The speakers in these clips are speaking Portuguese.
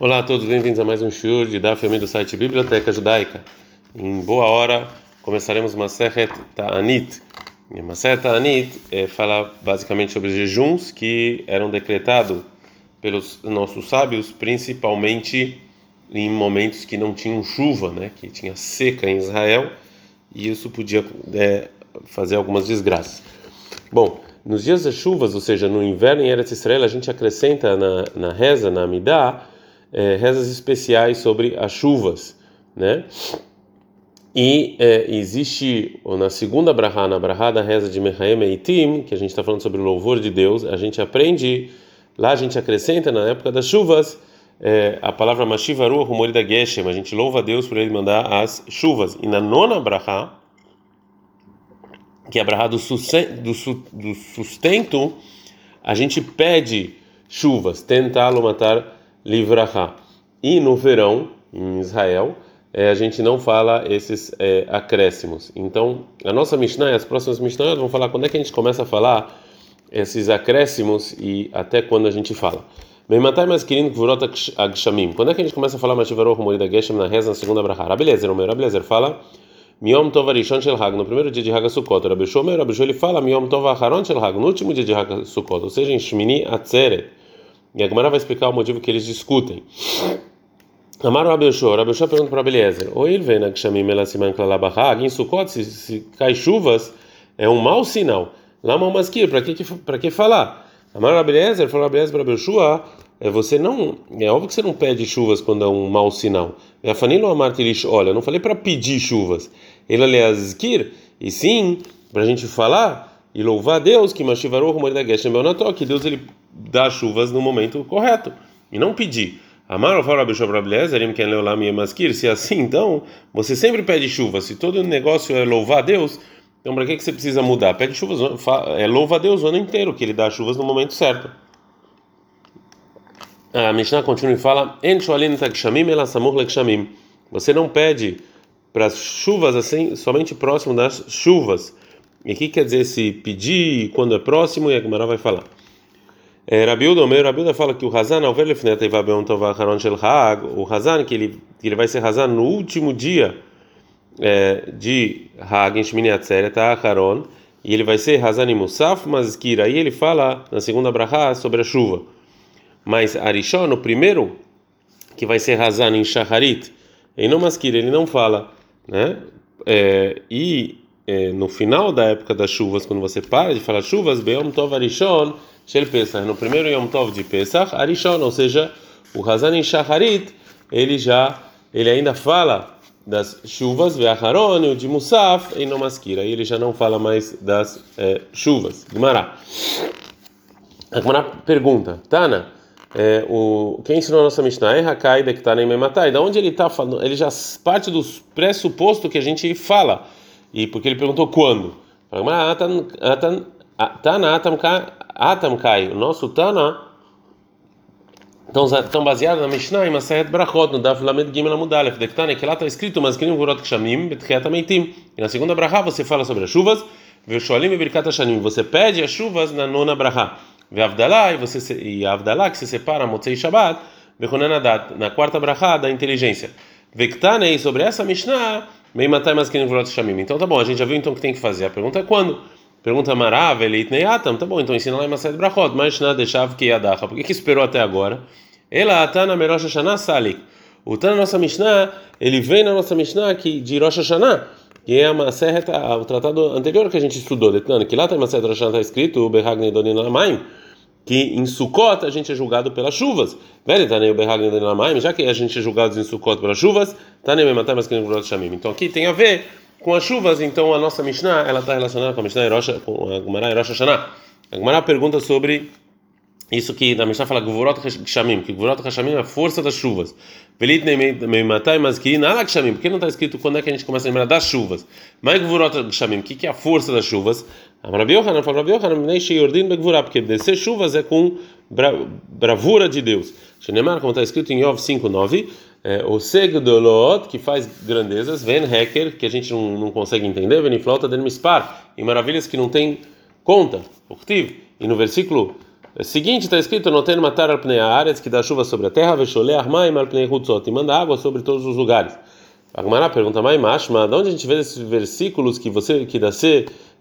Olá a todos, bem-vindos a mais um show de Daf do site Biblioteca Judaica. Em boa hora começaremos uma Sechet Ta'anit. E uma Sechet Ta'anit é, fala basicamente sobre jejuns que eram decretados pelos nossos sábios, principalmente em momentos que não tinham chuva, né, que tinha seca em Israel, e isso podia é, fazer algumas desgraças. Bom, nos dias das chuvas, ou seja, no inverno em Eretz Israel, a gente acrescenta na, na reza, na Amidah, é, rezas especiais sobre as chuvas, né? E é, existe na segunda brahá, na brahá da reza de Mechaem Eitim, que a gente está falando sobre o louvor de Deus, a gente aprende, lá a gente acrescenta na época das chuvas é, a palavra Mashivaru Humorida Geshem, a gente louva a Deus por ele mandar as chuvas. E na nona brahá, que é a brahá do sustento, a gente pede chuvas, tentá-lo matar livraha. E no verão, em Israel, é, a gente não fala esses é, acréscimos. Então, a nossa Mishnah, as próximas Mishnah vão falar quando é que a gente começa a falar esses acréscimos e até quando a gente fala. Meimatai mais querido Gvurot Agshamim. Quando é que a gente começa a falar Mashivaroh Morida Geshem na reza na segunda brachá? Rabelezer, o meu Rabelezer fala Miom Tov Arishon Shel no primeiro dia de Hag Sukkot. Rabi Shomer, Rabi ele fala Miom Tov Aharon Shel no último dia de Hag Sukkot, ou seja, em Shmini Atzeret. E a Gemara vai explicar o motivo que eles discutem. Amar Rabi Yoshua, Rabi Yoshua pergunta para Beliezer, ou ele vem na Kshamim Elasiman Klalabahag, em Sukkot, se, se cai chuvas, é um mau sinal. Lama Maskir, para que, para que falar? Amar Rabi Eliezer, falou Rabi Eliezer para Rabi Yoshua, é você não, é óbvio que você não pede chuvas quando é um mau sinal. E a Fanilo Amar Tilish, olha, eu não falei para pedir chuvas. Ele aliaskir, e sim, para a gente falar e louvar a Deus que Mashivaru Rumoida Geshem Beonato, que Deus ele dar chuvas no momento correto e não pedir. Amar se é assim, então você sempre pede chuva. Se todo negócio é louvar a Deus, então para que, você precisa mudar? Pede chuvas, é louva a Deus o ano inteiro, que Ele dá chuvas no momento certo. A Mishnah continua e fala: Você não pede para as chuvas assim, somente próximo das chuvas. E o que quer dizer se pedir quando é próximo? E a Gemara vai falar. É, Rabiuda, o meu Rabiuda fala que o Hazan, o Hazan, que ele, que ele vai ser Hazan no último dia é, de Hag, em Shmini Atzeret, Aharon, e ele vai ser Hazan e Musaf, mas que aí ele fala na segunda brachá sobre a chuva. Mas Arishon, no primeiro, que vai ser Hazan em Shaharit, em não ele não fala, né? É, e é, no final da época das chuvas, quando você para de falar chuvas, Beom Tov Arishon, Shel Pesach, no primeiro Yom Tov de Pesach, Arishon, ou seja, o Hazan Shacharit, ele já, ele ainda fala das chuvas, Ve'acharon, o de Musaf, em Nomaskira, aí ele já não fala mais das é, chuvas. Gumará. A pergunta, Tana, é, o, quem ensinou a nossa Mishnah é Hakai Bektanei Mematai, da onde ele está falando, ele já parte do pressuposto que a gente fala, e porque ele perguntou quando. Atan, atan, Tana Atam Kai, o nosso Tana, estão baseados na Mishnah e Masahet Brachot, no Daf Lamed Gimel Amudalef, Dektane, que lá está escrito, mas Kirim Gurot Kshamim, Betchiat Ameitim. E na segunda Brachá você fala sobre as chuvas, Vesholim e Birkat Hashanim, você pede as chuvas na nona Brachá. Ve'avdalá, e você e Avdalá, que se separa Motzei Shabbat, Bechonanadat, na quarta Brachá da inteligência. Vektane, sobre essa Mishnah, Meimatai Maskinim Gurot Kshamim. Então tá bom, a gente já viu então o que tem que fazer. A pergunta é quando? Pergunta Marav, Elitnei Atam, tá bom, então ensina lá em Masad Brachot, mas nada deixava que ia dar. Por que, que esperou até agora? Ela Atana Merosh Hashanah Salik. O Tana nossa Mishnah, ele vem na nossa Mishnah que de Rosh Hashanah, que é uma serra, o tratado anterior que a gente estudou, Detana, que lá tem uma serra Rosh Hashanah está escrito, o Behagni Doninamaim, que em Sukkot a gente é julgado pelas chuvas. Já que a gente é julgado em Sukkot pelas chuvas, então aqui tem a ver com as chuvas, então a nossa Mishnah ela está relacionada com a Mishnah Erosh, com a Gemara Erosh Hashanah. A Gemara pergunta sobre isso que na Mishnah fala Gvurot Hashamim, que Gvurot Hashamim é a força das chuvas. Velit Meimatai Mazkirin Ala Hashamim, por que não está escrito quando é que a gente começa a lembrar das chuvas? Mas Gvurot Hashamim, o que é a força das chuvas? A Rabi Yohanan fala, Rabi Yohanan, Nei Sheyordin Begvurah, porque descer chuvas é com bravura de Deus. Shenemar, como está escrito em Yov 5.9, é, o Segdolot, que faz grandezas, Ven Heker, que a gente não, não consegue entender, Ven Flota Den Mispar, e maravilhas que não tem conta, Uktiv. E no versículo É seguinte, está escrito: Não tem matar al pnei áreas que dá chuva sobre a terra, vexolé armaim al pnei hutzot, e manda água sobre todos os lugares. A Gemara pergunta, mais mashma, de onde a gente vê esses versículos que você que dá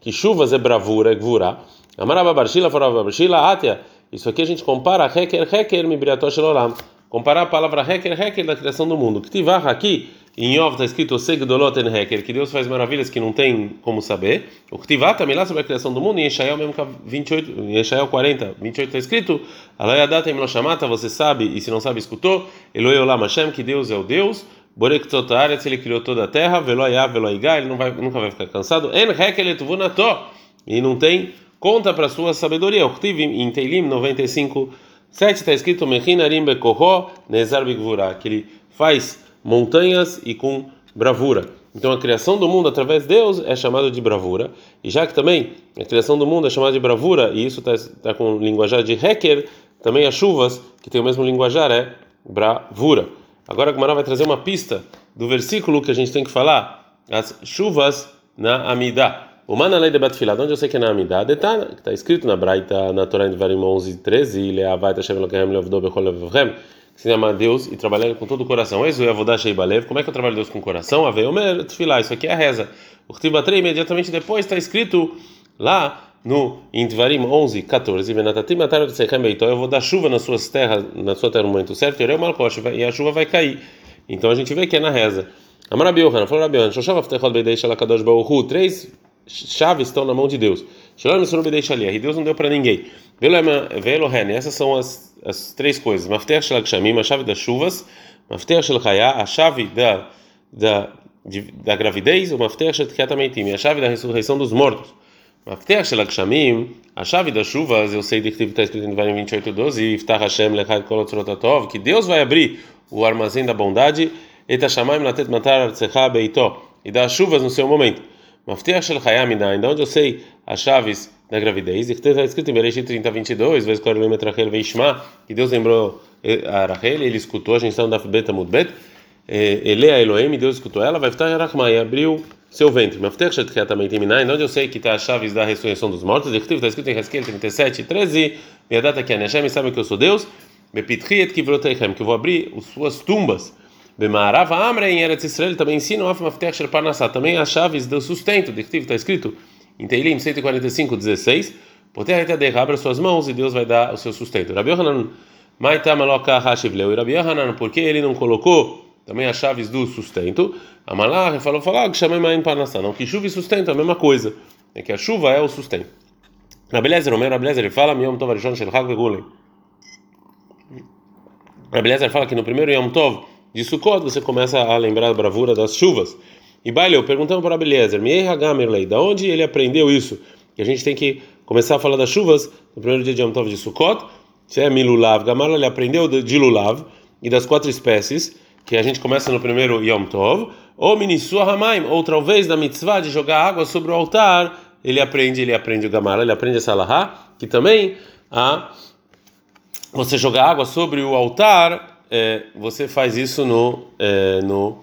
que chuvas é bravura, é gvura? Amaraba barshila, forava barshila, atia. Isso aqui a gente compara heker heker mibriatosh olam. Comparar a palavra heker heker da criação do mundo. Que tivar aqui em Yov está escrito Segdoloten Heker, que Deus faz maravilhas que não tem como saber. O Ktivat também lá sobre a criação do mundo, em Eshael mesmo 28, em Eshael 40, 28 está escrito: Alayadata Imloshamata, você sabe, e se não sabe, escutou. Eloi Olam Hashem, que Deus é o Deus. Borek Tzotaretz, ele criou toda a terra. Veloyav, Veloigá, ele não vai, nunca vai ficar cansado. En Heker Etuvunato, e não tem conta para sua sabedoria. O Ktiv em Teilim 95, 7 está escrito: Mechinarim Bekoho, que ele faz montanhas e com bravura. Então a criação do mundo através de Deus é chamada de bravura. E já que também a criação do mundo é chamada de bravura, e isso está tá com o linguajar de Heker, também as chuvas, que tem o mesmo linguajar, é bravura. Agora Gumara vai trazer uma pista do versículo que a gente tem que falar, as chuvas na Amidá. O mana lei de Batfilá, onde eu sei que é na Amidá, está tá escrito na Braita, na Torá de Varim 11, 13, Leavaita Shem Elokehem Leavdo Bechol que se ama Deus e trabalhar com todo o coração. Eis o Avodah Balev. Como é que eu trabalho Deus com o coração? Avei Omer Tfilah. Isso aqui é a reza. O Khtibatrei, imediatamente depois, está escrito lá no Intvarim 11, 14. Venatatim Atar Então eu vou dar chuva nas suas terras, na sua terra no momento certo, e a chuva vai cair. Então a gente vê que é na reza. Amarabi Yohanan, falou Rabi Yohanan, Shoshav Aftechot Beidei Shalakadosh Baruhu. Três chaves estão na mão de Deus. Deus não deu para ninguém. Essas são as as três coisas: a chave das chuvas, a chave da, da, de, da gravidez, o a chave da ressurreição dos mortos. A chave das chuvas, eu sei de que está escrito em Devarim 28, 12, Iftach Hashem que Deus vai abrir o armazém da bondade, Eta Shamayim Latet Matar e dar chuvas no seu momento. Mafter Shel Chaya Minain, de onde eu sei as chaves da gravidez, está escrito em Bereshit 30, 22, vezes Korelim Rachel Veishma, que Deus lembrou a Rachel, ele escutou, a gente está no Daf Bet Amud Bet, ele é Elohim, Deus escutou ela, vai estar Rachma, e abriu seu ventre. Mafter Shetchat também tem Minai, onde eu sei que está as chaves da ressurreição dos mortos, está escrito em Heskel 37, 13, minha data que é Neshem, sabe que eu sou Deus, que eu vou abrir as suas tumbas. Bemarav Amre em Eretz Israel também ensinam Af Mafter Shel Parnassá, também as chaves do sustento, de está escrito em Teilim 145, 16, Poter abra suas mãos e Deus vai dar o seu sustento. Rabi Yohanan, Maitameloka Hashivleu. E Rabi Yohanan, por que ele não colocou também as chaves do sustento? Amalar falou, falou, que chamei Maim Parnassá. Não, que chuva e sustento é a mesma coisa. É que a chuva é o sustento. Rabelezer, o meu Rabelezer, ele fala, Yom Tov Arishon Shel Chag Vegulem. Rabelezer fala que no primeiro Yom Tov de Sukkot você começa a lembrar a bravura das chuvas. E Baileu, perguntando para Abeliezer, Gamerlei, da onde ele aprendeu isso? Que a gente tem que começar a falar das chuvas no primeiro dia de Yom Tov de Sukkot, se é Milulav, Gamar ele aprendeu de Lulav e das quatro espécies, que a gente começa no primeiro Yom Tov, ou Minisua Hamaim, ou talvez da mitzvah de jogar água sobre o altar, ele aprende, ele aprende o Gamar, ele aprende essa Lahá, que também a você jogar água sobre o altar, é, você faz isso no, é, no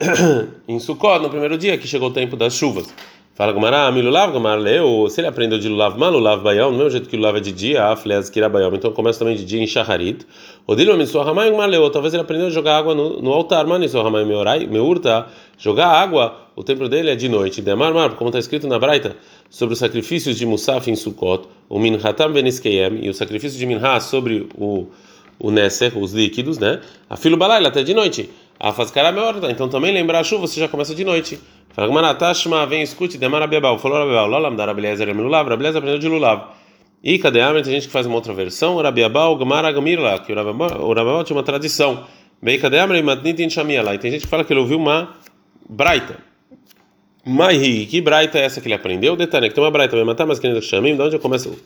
em Sukkot, no primeiro dia que chegou o tempo das chuvas. Fala Gumara, Milulav, Gumara leu, se ele aprendeu de Lulav, Malulav Bayom, do mesmo jeito que Lulav é de dia, Afleaz Kira Bayom, então começa também de dia em Shaharit. Odilo Mitsua Hamayim, Gumara leu, talvez ele aprendeu a jogar água no, no altar, Manisua Hamayim Meurta, jogar água, o templo dele é de noite. Demar Mar, como está escrito na Braita, sobre os sacrifícios de Musaf em Sukkot, o Minhatam Beniskeyem, e o sacrifício de Minha sobre o, o Neser, os líquidos, né? A filo Balaila, até de noite. A fazcará melhor, então também lembrar a chuva, você já começa de noite. Fala Gmaratashma, vem, escute, demara bebal. Falou Rabiabal, Lolam da Rabilezer Lulav, Rabilezer aprendeu de Lulav. E cadê a Tem gente que faz uma outra versão, Rabiabal, Gmara Gamirla, que o Rabiabal tinha uma tradição. Bem, cadê a Matnit in Shamia E tem gente que fala que ele ouviu uma braita. Maihi, que braita é essa que ele aprendeu? Detalhe, que tem uma braita, vai matar, mas que nem Shamim, da onde eu começo,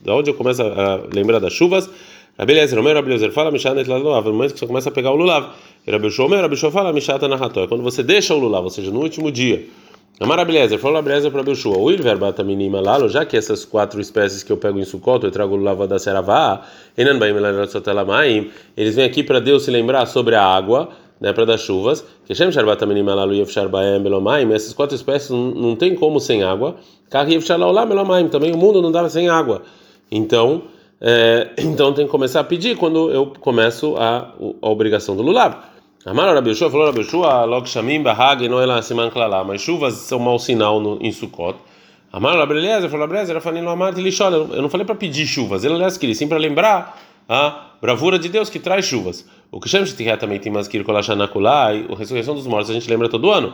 da onde eu começo a lembrar das chuvas. Rabelezer, o meu Rabelezer fala, Mishanet Lulav, no momento que você começa a pegar o Lulav. Rabi Shomer, Rabi fala Mishata Nahato, é quando você deixa o lulav, ou seja, no último dia. Amar Abeliezer, falou Abeliezer para Shua, o Ilverbata Minima Lalo, já que essas quatro espécies que eu pego em Sukkot, eu trago o lulav da Seravá, Enan Baim Elanatsotelamaim, eles vêm aqui para Deus se lembrar sobre a água, né, para dar chuvas, que Shem Sharbata Minima Lalo Yevshar Baem Belomaim, essas quatro espécies não, tem como sem água, Kar Yevshar Laolam Belomaim, também o mundo não dava sem água. Então, é, então tem que começar a pedir quando eu começo a, a obrigação do lulav. Amar Rabi Yoshua falou Rabi Yoshua, log shamim bahag no ela siman klala, mas chuvas são mau sinal no, em Sukkot. Amar Rabi Eliezer falou Rabi Eliezer, Rafanino Amar Tilishol, eu não falei para pedir chuvas, ele aliás queria sim para lembrar a bravura de Deus que traz chuvas. O que chama de também tem mais que kolashanakulai, a ressurreição dos mortos a gente lembra todo ano.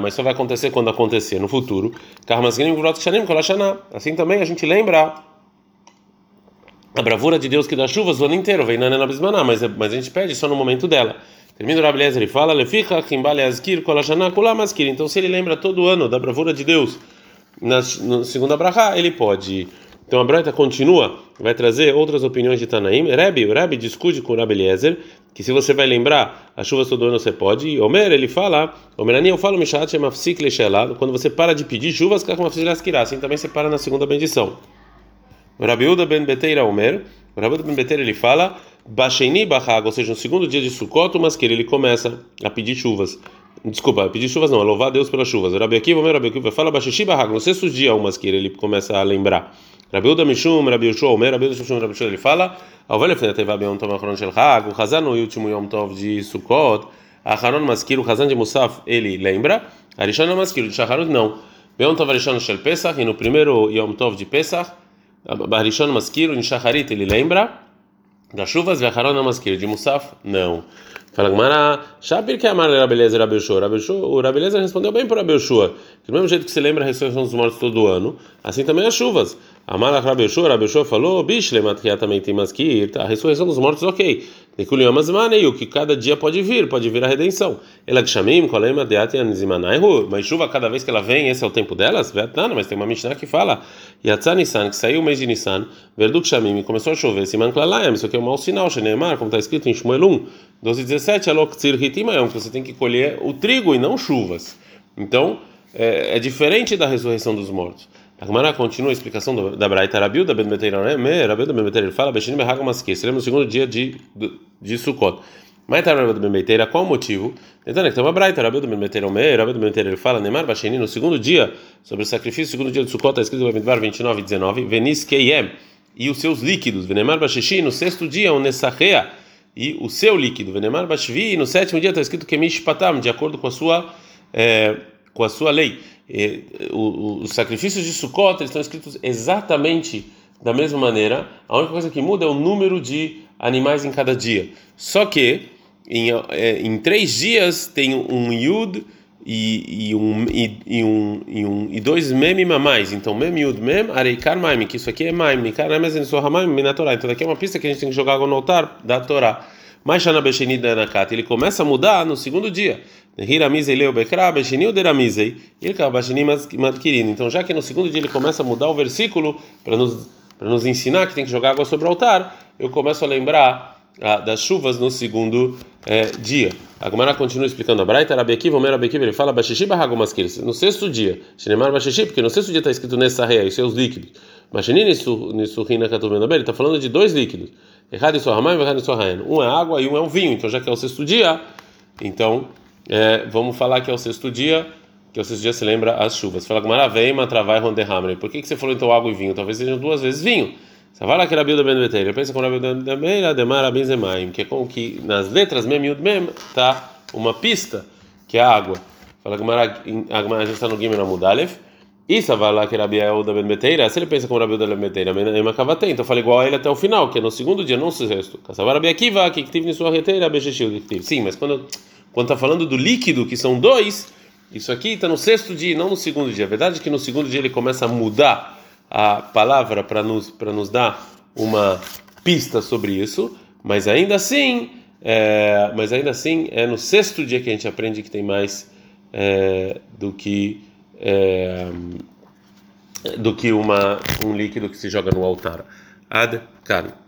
mas só vai acontecer quando acontecer no futuro. Karmasgrim Vrot Kolashana. Assim também a gente lembra a bravura de Deus que dá chuvas o ano inteiro, vem na Bismaná, mas, mas a gente pede só no momento dela. Termina o Rabelezer e fala. Então, se ele lembra todo ano da bravura de Deus na, na segunda brachá, ele pode. Então a Braita continua, vai trazer outras opiniões de Tanaim. Rebbe, o Rebbe discute com o Eliezer, que se você vai lembrar as chuvas todo ano você pode. E Omer, ele fala, Omerani, eu falo Mishat Shemafsik Leshelad, quando você para de pedir chuvas, assim também você para na segunda bendição. O Rabi Uda ben Beteira Omer, o Rabi Uda ben Beteira ele fala, Bacheini Bahag, ou seja, no segundo dia de Sukkot, mas que ele começa a pedir chuvas. Desculpa, pedir chuvas não, a louvar a Deus pelas chuvas. O Rabi Akiva, o Rabi Akiva fala, Bacheshi Bahag, no sexto dia, umas que ele começa a lembrar. Rabi Uda Mishum, Rabi Yoshua Omer, Rabi Mishum, Rabi Yoshua, ele fala, ao velho fim da Teva Beon Tom Achron Shel Hag, o Hazan no último Yom Tov de Sukkot, Acharon Maskir, o Hazan de Musaf, ele lembra, Arishon Maskir, de Shaharut não. Beon Tov Arishon Shel Pesach, e no primeiro Yom Tov de Pesach, Arishon Maskir, em Shaharit, ele lembra, das chuvas, Acharon Maskir, de Musaf, não. Fala Gmará, Shabir que amar Rabelezer Rabelshua. O Rabelezer respondeu bem para Rabelshua, do mesmo jeito que se lembra a ressurreição dos mortos todo ano, assim também as chuvas. Amalach Rabeshua, Rabeshua falou, Bishle maskir, a ressurreição dos mortos, ok. o que cada dia pode vir, pode vir a redenção. Elakshamim, Kolema, Deati, Anizimanaihu, mas chuva cada vez que ela vem, esse é o tempo delas? Vetana, mas tem uma Mishnah que fala, Yatzan Nissan, que saiu o mês de Nissan, Verduk Shamim, começou a chover, Siman Klalayam, isso aqui é um mau sinal, Sheneemar, como está escrito em Shmuelum, 12 17, Alok Tzir Hitimayam, que você tem que colher o trigo e não chuvas. Então, é, é diferente da ressurreição dos mortos. A Gemara continua a explicação do, da Braita Rabiu, da Ben Beteira, né? Rabiu da Ben Beteira, ele fala, Beshinim Behag Maskir, seremos no segundo dia de, de, de Sukkot. Mas tá Rabiu da Ben Beteira, qual o motivo? Então, né, tem uma Braita, Rabiu da Ben Beteira, Rabiu da Ben Beteira, fala, Neymar Basheni, no segundo dia, sobre o sacrifício, segundo dia de Sukkot, está escrito no Bamidbar 29 e 19, Venis Keyem, e os seus líquidos, Venemar Basheshi, no sexto dia, o Nessachea, e o seu líquido, Venemar Bashvi, no sétimo dia está escrito Kemish Patam, de acordo com a sua, é, com a sua lei os sacrifícios de Sukkot estão escritos exatamente da mesma maneira. A única coisa que muda é o número de animais em cada dia. Só que em, é, em três dias tem um Yud e, e, um, e, e, um, e, um, e dois mem a. Então, mem, yud, mem, areikar, maim, que isso aqui é maim, nikar, maim, na Torá. Então, daqui é uma pista que a gente tem que jogar água no altar da Torá. Mas Shana Besheni Danakat, ele começa a mudar no segundo dia. Hiramizei leu Bekra, Besheni Uderamizei, Ilka Basheni Madkirin. Então, já que no segundo dia ele começa a mudar o versículo para nos, para nos ensinar que tem que jogar água sobre o altar, eu começo a lembrar ah, das chuvas no segundo eh, dia. A Gemara continua explicando a Braita, Rabi Akiva, Omer Rabi ele fala Bashishi Bahagomaskir, no sexto dia, Shinemar Bashishi, porque no sexto dia está escrito nessa rei, os seus líquidos. Katuvendabel, ele está falando de dois líquidos. Errado isso Ramai, errado isso Um é água e um é um vinho. Então, já que é o sexto dia, então é, vamos falar que é o sexto dia, que é o sexto dia se lembra as chuvas. Fala com Maraveima, Travai, Ronderhamre. Por que, que você falou então água e vinho? Talvez sejam duas vezes vinho. Lá que era Bilda Ben Beteira. Pensa com a Bilda Ben Beteira, Demara Ben Zemaim, que é com que nas letras Mem Yud Mem tá uma pista, que é a água. Fala com a gente está no Gimel. Isso vai lá que Rabi Yehuda ben Beteira, se ele pensa como Rabi Yehuda ben Beteira, Emacavatei, então fala igual a ele até o final, que é no segundo dia, não no sexto. Kassavar Rabi Akiva, que tive sua reteira, Bechechil, que Sim, mas quando quando está falando do líquido, que são dois, isso aqui está no sexto dia, não no segundo dia. A verdade é que no segundo dia ele começa a mudar a palavra para nos para nos dar uma pista sobre isso, mas ainda assim, é, mas ainda assim é no sexto dia que a gente aprende que tem mais é, do que é, do que uma, um líquido que se joga no altar. Ad kan.